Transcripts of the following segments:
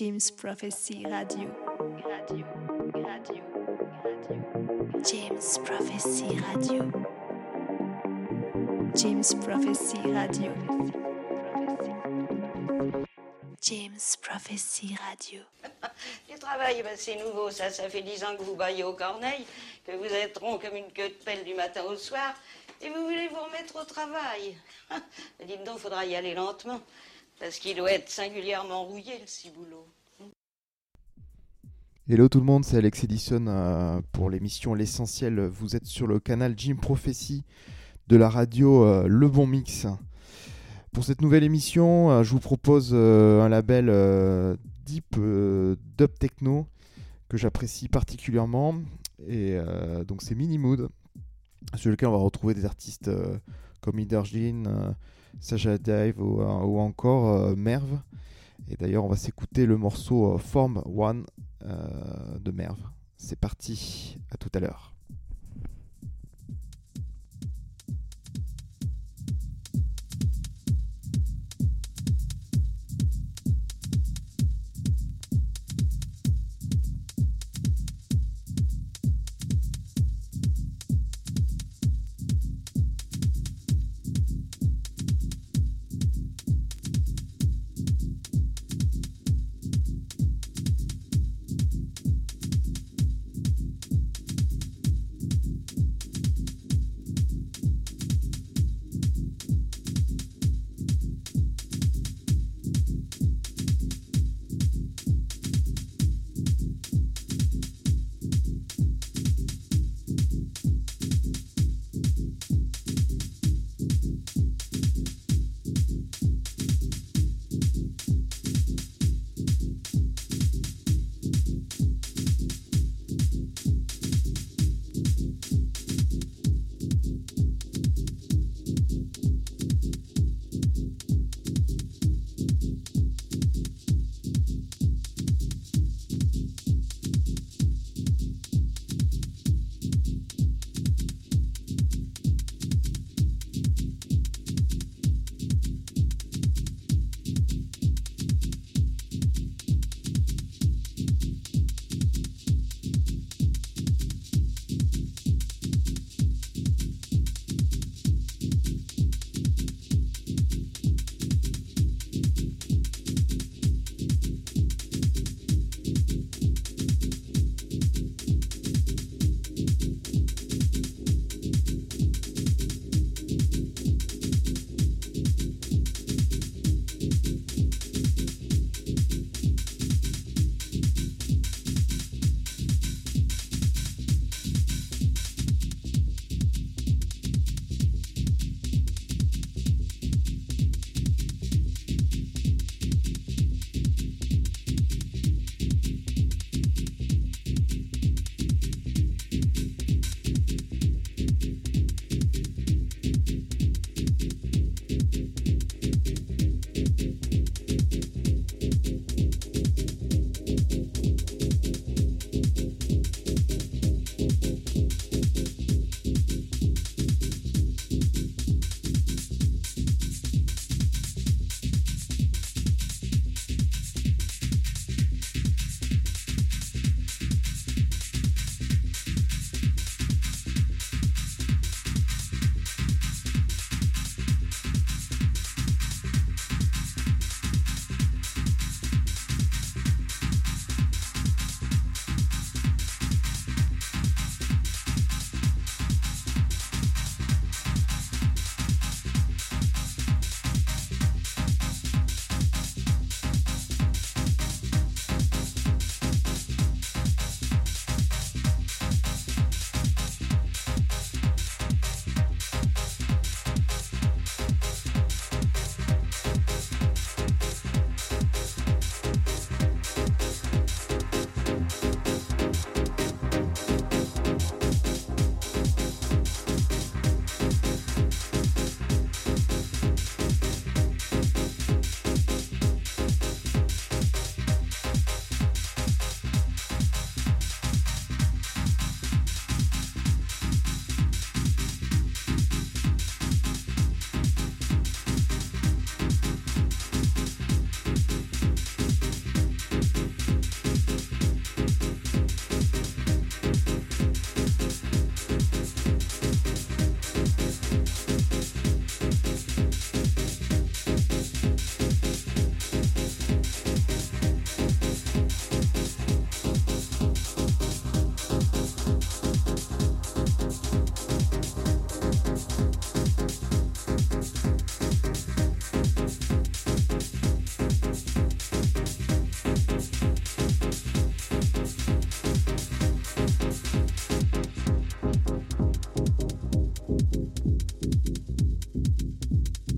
James Prophecy Radio. Radio, radio, radio. James Prophecy Radio. James Prophecy Radio. James Prophecy Radio. Du travail, ben, c'est nouveau, ça. Ça fait dix ans que vous baillez au corneille, que vous êtes rond comme une queue de pelle du matin au soir, et vous voulez vous remettre au travail. Dites donc, faudra y aller lentement, parce qu'il doit être singulièrement rouillé, le ciboulot. Hello tout le monde, c'est Alex Edison euh, pour l'émission L'Essentiel. Vous êtes sur le canal Jim Prophecy de la radio euh, Le Bon Mix. Pour cette nouvelle émission, euh, je vous propose un label Deep Dub Techno que j'apprécie particulièrement. Et donc c'est Mini Mood, sur lequel on va retrouver des artistes comme Iderjin, Saja Dive ou, encore euh, Merv. Et d'ailleurs, on va s'écouter le morceau Form One de Merv. C'est parti, à tout à l'heure. フフフフ。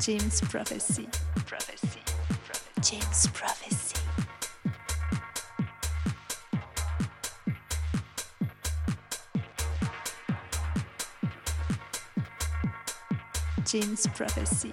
James Prophecy. Prophecy. James Prophecy. James Prophecy. Prophecy.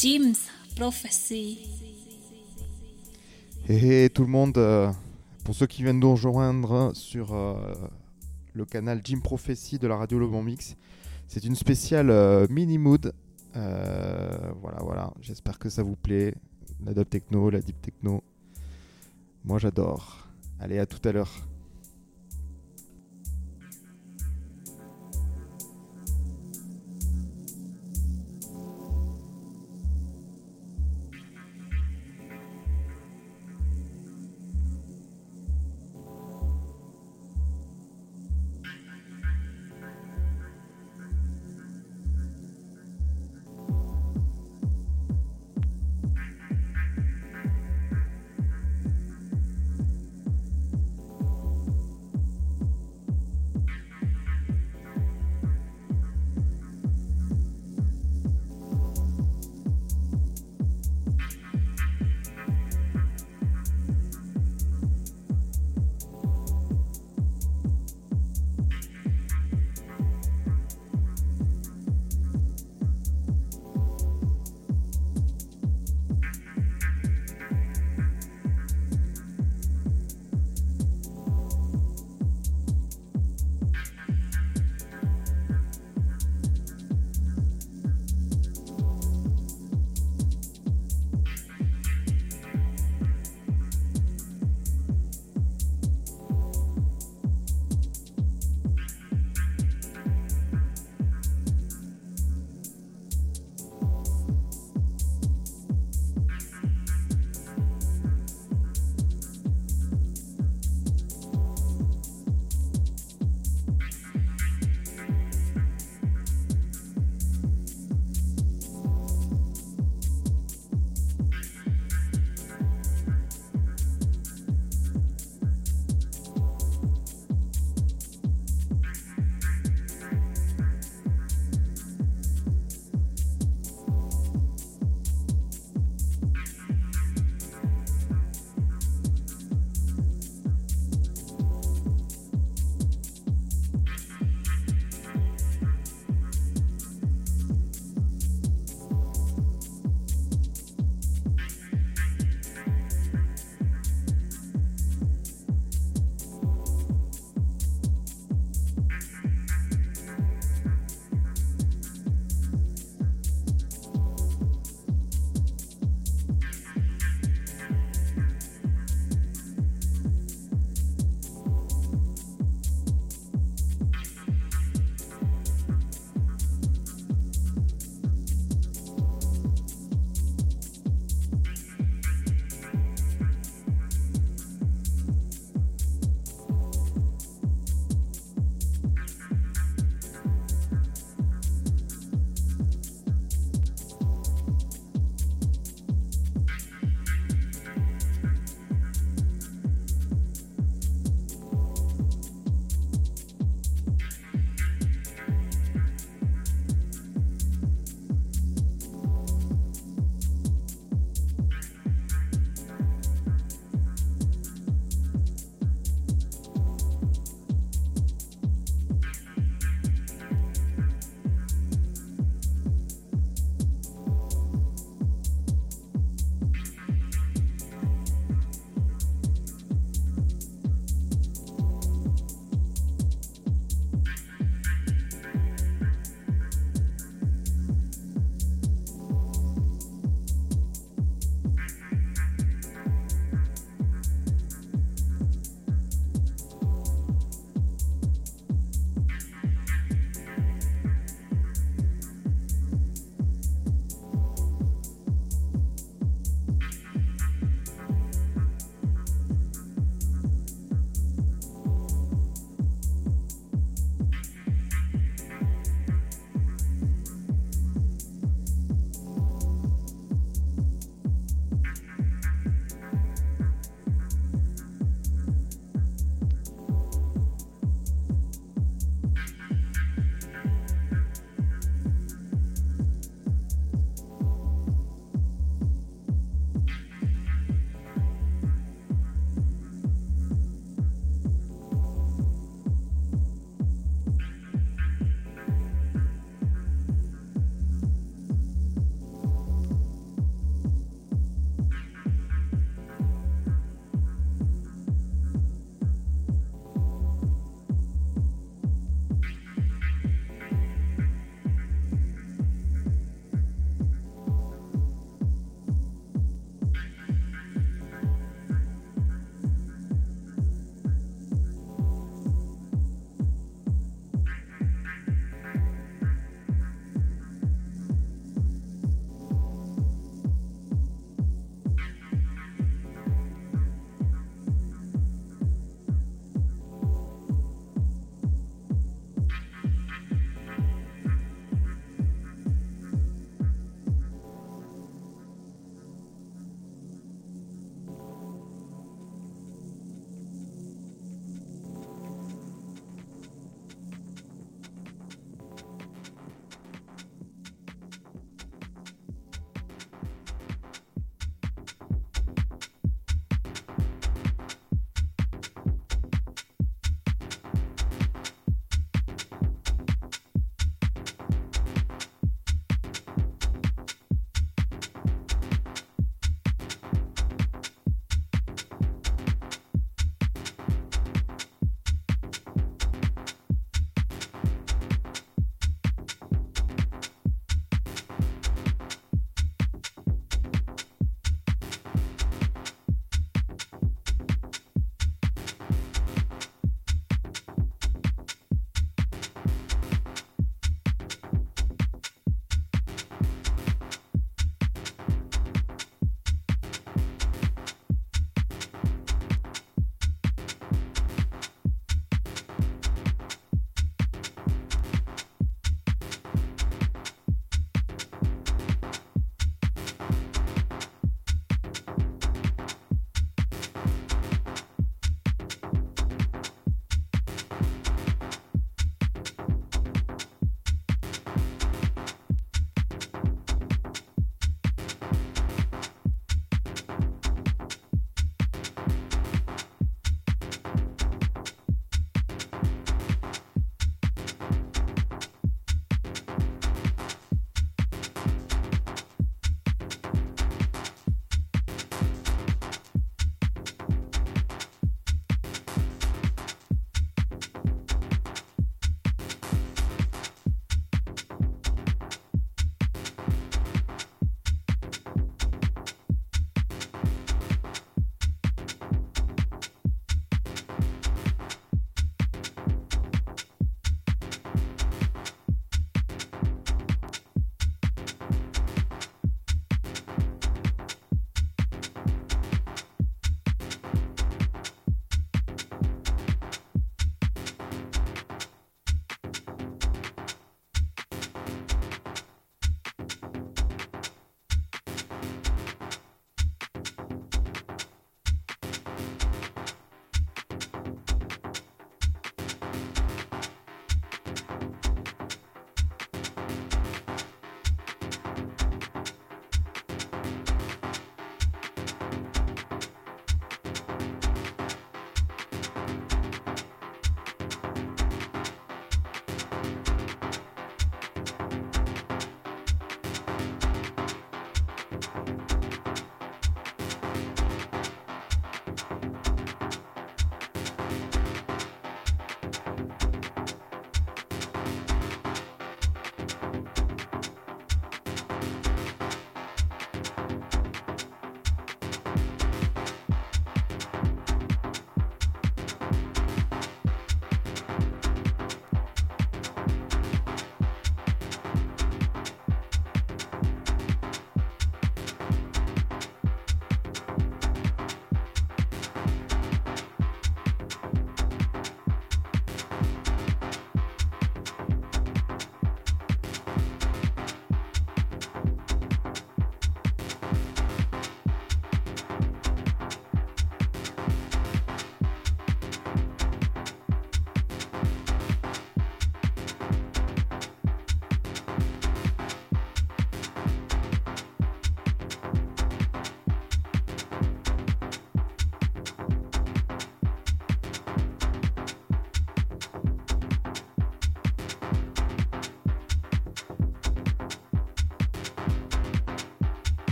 Jim's Prophecy. Et tout le monde, euh, pour ceux qui viennent nous rejoindre sur euh, le canal Jim Prophecy de la radio Le Bon Mix, c'est une spéciale euh, mini mood. voilà, voilà. J'espère que ça vous plaît. La dub techno, la deep techno. Moi, j'adore. Allez, à tout à l'heure.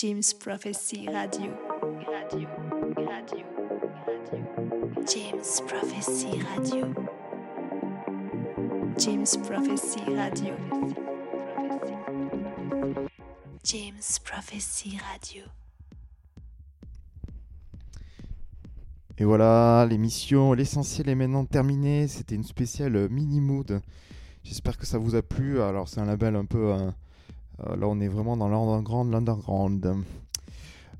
James Prophecy Radio. Radio, radio, radio. James Prophecy Radio. James Prophecy Radio. James Prophecy Radio. Et voilà, l'émission L'essentiel est maintenant terminée. C'était une spéciale mini mood. J'espère que ça vous a plu. Alors, c'est un label un peu. euh, là, on est vraiment dans l'underground, l'underground.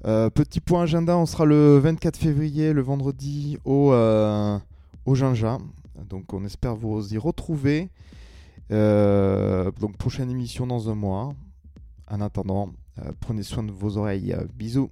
Euh, petit point agenda, on sera le 24 février, le vendredi, au, euh, au Jinja. Donc, on espère vous y retrouver. Euh, donc, prochaine émission dans un mois. En attendant, euh, prenez soin de vos oreilles. Bisous.